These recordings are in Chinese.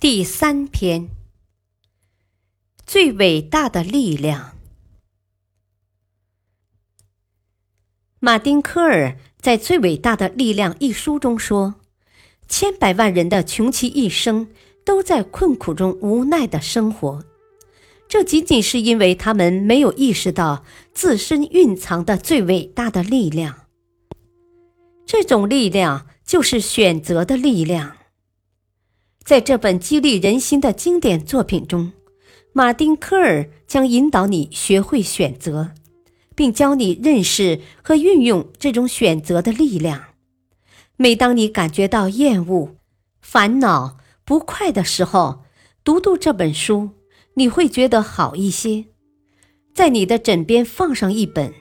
第三篇。最伟大的力量。马丁·科尔在《最伟大的力量》一书中说：“千百万人的穷其一生都在困苦中无奈的生活，这仅仅是因为他们没有意识到自身蕴藏的最伟大的力量。这种力量就是选择的力量。”在这本激励人心的经典作品中。马丁·科尔将引导你学会选择，并教你认识和运用这种选择的力量。每当你感觉到厌恶、烦恼、不快的时候，读读这本书，你会觉得好一些。在你的枕边放上一本，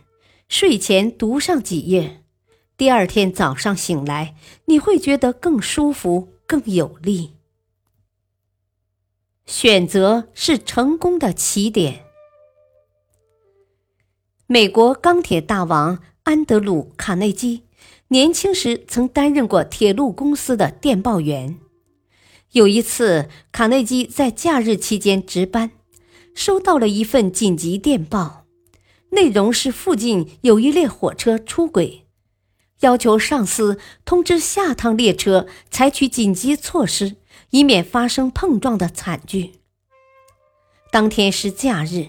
睡前读上几页，第二天早上醒来，你会觉得更舒服、更有力。选择是成功的起点。美国钢铁大王安德鲁·卡内基年轻时曾担任过铁路公司的电报员。有一次，卡内基在假日期间值班，收到了一份紧急电报，内容是附近有一列火车出轨，要求上司通知下趟列车采取紧急措施。以免发生碰撞的惨剧。当天是假日，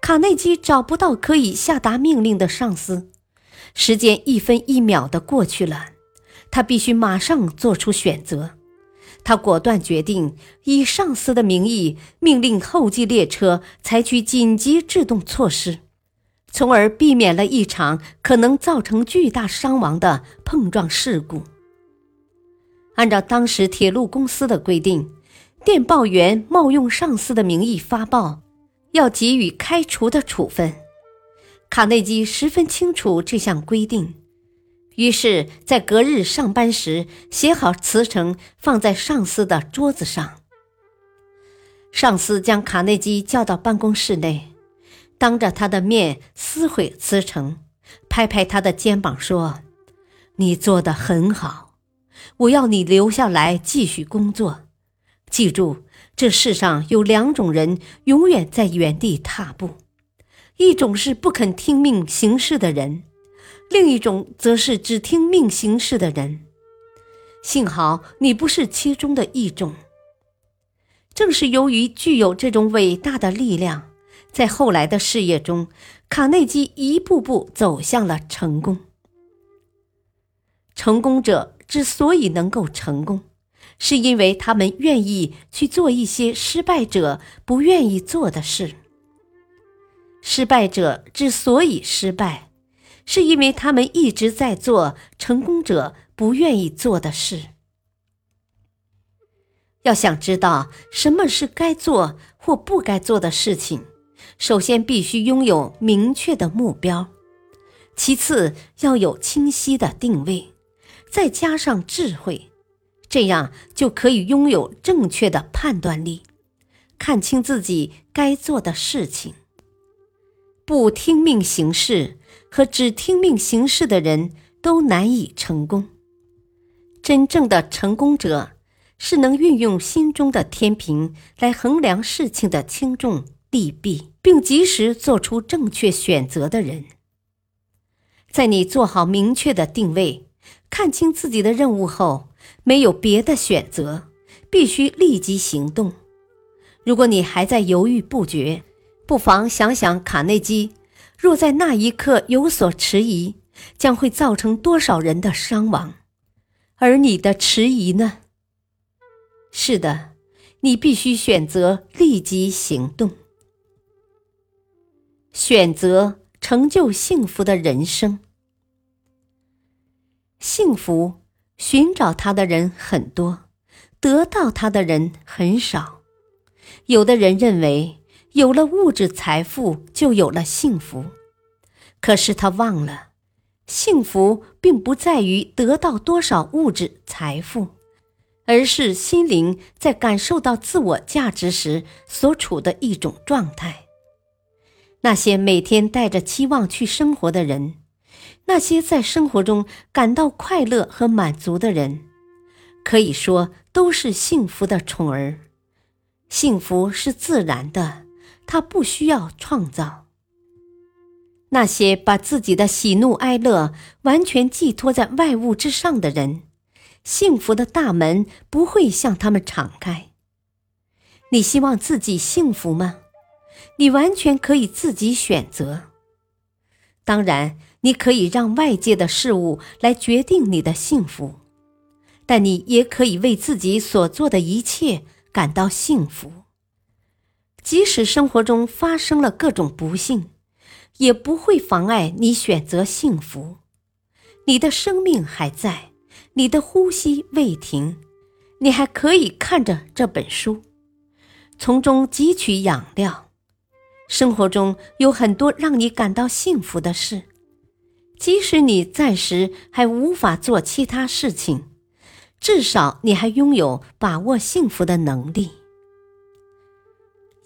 卡内基找不到可以下达命令的上司，时间一分一秒的过去了，他必须马上做出选择。他果断决定以上司的名义命令后继列车采取紧急制动措施，从而避免了一场可能造成巨大伤亡的碰撞事故。按照当时铁路公司的规定，电报员冒用上司的名义发报，要给予开除的处分。卡内基十分清楚这项规定，于是，在隔日上班时写好辞呈，放在上司的桌子上。上司将卡内基叫到办公室内，当着他的面撕毁辞呈，拍拍他的肩膀说：“你做得很好。”我要你留下来继续工作。记住，这世上有两种人永远在原地踏步：一种是不肯听命行事的人，另一种则是只听命行事的人。幸好你不是其中的一种。正是由于具有这种伟大的力量，在后来的事业中，卡内基一步步走向了成功。成功者。之所以能够成功，是因为他们愿意去做一些失败者不愿意做的事。失败者之所以失败，是因为他们一直在做成功者不愿意做的事。要想知道什么是该做或不该做的事情，首先必须拥有明确的目标，其次要有清晰的定位。再加上智慧，这样就可以拥有正确的判断力，看清自己该做的事情。不听命行事和只听命行事的人都难以成功。真正的成功者是能运用心中的天平来衡量事情的轻重利弊，并及时做出正确选择的人。在你做好明确的定位。看清自己的任务后，没有别的选择，必须立即行动。如果你还在犹豫不决，不妨想想卡内基，若在那一刻有所迟疑，将会造成多少人的伤亡？而你的迟疑呢？是的，你必须选择立即行动，选择成就幸福的人生。幸福，寻找它的人很多，得到它的人很少。有的人认为有了物质财富就有了幸福，可是他忘了，幸福并不在于得到多少物质财富，而是心灵在感受到自我价值时所处的一种状态。那些每天带着期望去生活的人，那些在生活中感到快乐和满足的人，可以说都是幸福的宠儿。幸福是自然的，它不需要创造。那些把自己的喜怒哀乐完全寄托在外物之上的人，幸福的大门不会向他们敞开。你希望自己幸福吗？你完全可以自己选择。当然，你可以让外界的事物来决定你的幸福，但你也可以为自己所做的一切感到幸福。即使生活中发生了各种不幸，也不会妨碍你选择幸福。你的生命还在，你的呼吸未停，你还可以看着这本书，从中汲取养料。生活中有很多让你感到幸福的事，即使你暂时还无法做其他事情，至少你还拥有把握幸福的能力。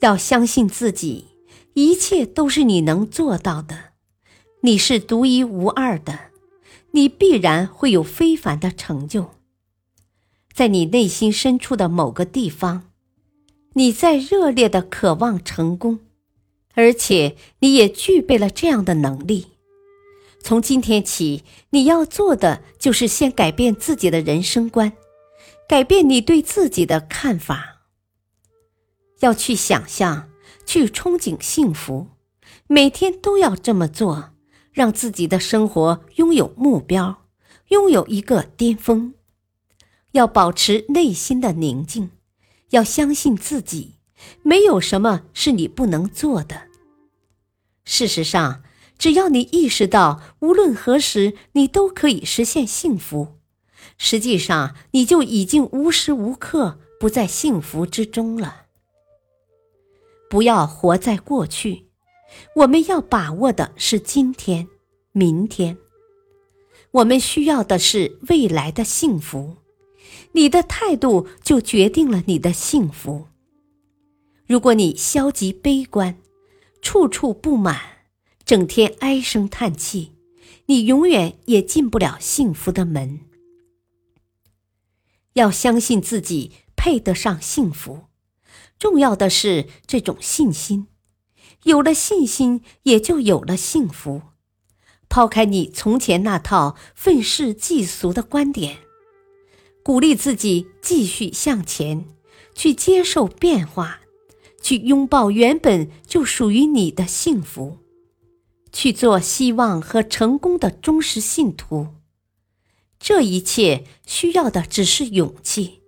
要相信自己，一切都是你能做到的。你是独一无二的，你必然会有非凡的成就。在你内心深处的某个地方，你在热烈的渴望成功。而且你也具备了这样的能力。从今天起，你要做的就是先改变自己的人生观，改变你对自己的看法。要去想象，去憧憬幸福，每天都要这么做，让自己的生活拥有目标，拥有一个巅峰。要保持内心的宁静，要相信自己。没有什么是你不能做的。事实上，只要你意识到无论何时你都可以实现幸福，实际上你就已经无时无刻不在幸福之中了。不要活在过去，我们要把握的是今天、明天。我们需要的是未来的幸福。你的态度就决定了你的幸福。如果你消极悲观，处处不满，整天唉声叹气，你永远也进不了幸福的门。要相信自己配得上幸福，重要的是这种信心。有了信心，也就有了幸福。抛开你从前那套愤世嫉俗的观点，鼓励自己继续向前，去接受变化。去拥抱原本就属于你的幸福，去做希望和成功的忠实信徒。这一切需要的只是勇气，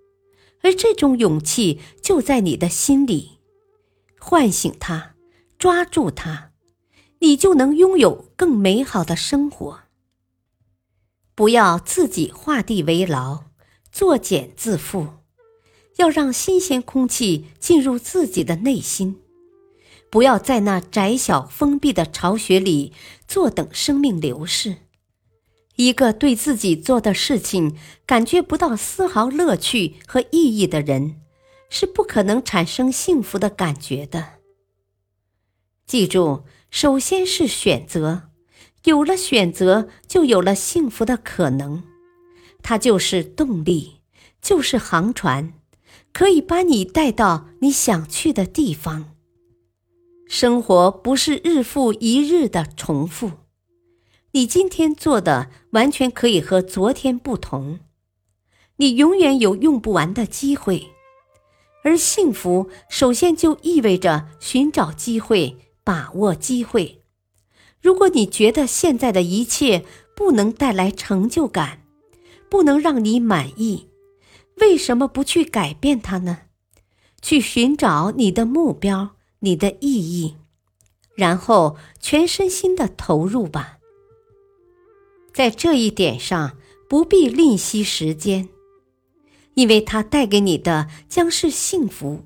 而这种勇气就在你的心里。唤醒它，抓住它，你就能拥有更美好的生活。不要自己画地为牢，作茧自缚。要让新鲜空气进入自己的内心，不要在那窄小封闭的巢穴里坐等生命流逝。一个对自己做的事情感觉不到丝毫乐趣和意义的人，是不可能产生幸福的感觉的。记住，首先是选择，有了选择，就有了幸福的可能。它就是动力，就是航船。可以把你带到你想去的地方。生活不是日复一日的重复，你今天做的完全可以和昨天不同。你永远有用不完的机会，而幸福首先就意味着寻找机会，把握机会。如果你觉得现在的一切不能带来成就感，不能让你满意。为什么不去改变它呢？去寻找你的目标、你的意义，然后全身心的投入吧。在这一点上，不必吝惜时间，因为它带给你的将是幸福。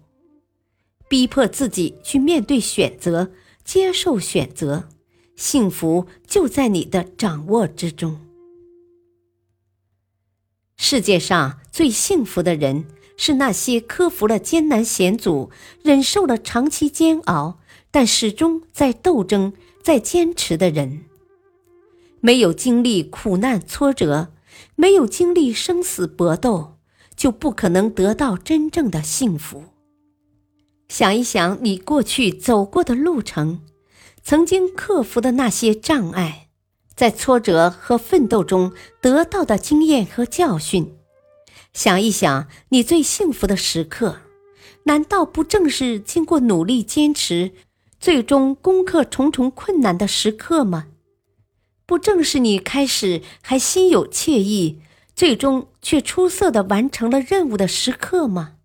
逼迫自己去面对选择，接受选择，幸福就在你的掌握之中。世界上最幸福的人，是那些克服了艰难险阻，忍受了长期煎熬，但始终在斗争、在坚持的人。没有经历苦难挫折，没有经历生死搏斗，就不可能得到真正的幸福。想一想你过去走过的路程，曾经克服的那些障碍。在挫折和奋斗中得到的经验和教训，想一想，你最幸福的时刻，难道不正是经过努力坚持，最终攻克重重困难的时刻吗？不正是你开始还心有惬意，最终却出色的完成了任务的时刻吗？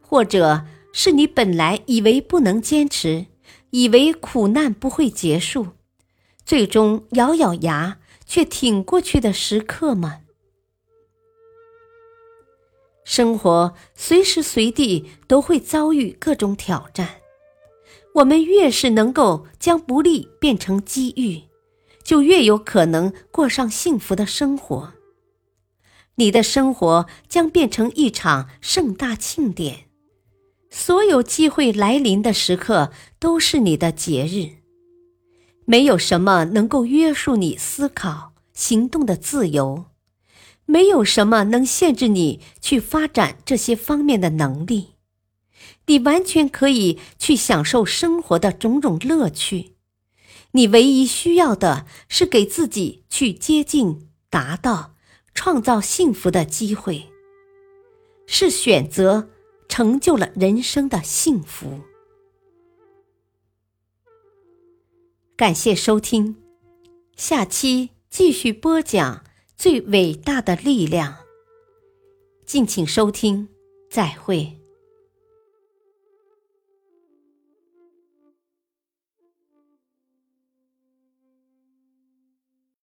或者是你本来以为不能坚持，以为苦难不会结束？最终咬咬牙却挺过去的时刻吗？生活随时随地都会遭遇各种挑战，我们越是能够将不利变成机遇，就越有可能过上幸福的生活。你的生活将变成一场盛大庆典，所有机会来临的时刻都是你的节日。没有什么能够约束你思考、行动的自由，没有什么能限制你去发展这些方面的能力。你完全可以去享受生活的种种乐趣。你唯一需要的是给自己去接近、达到、创造幸福的机会。是选择成就了人生的幸福。感谢收听，下期继续播讲最伟大的力量。敬请收听，再会。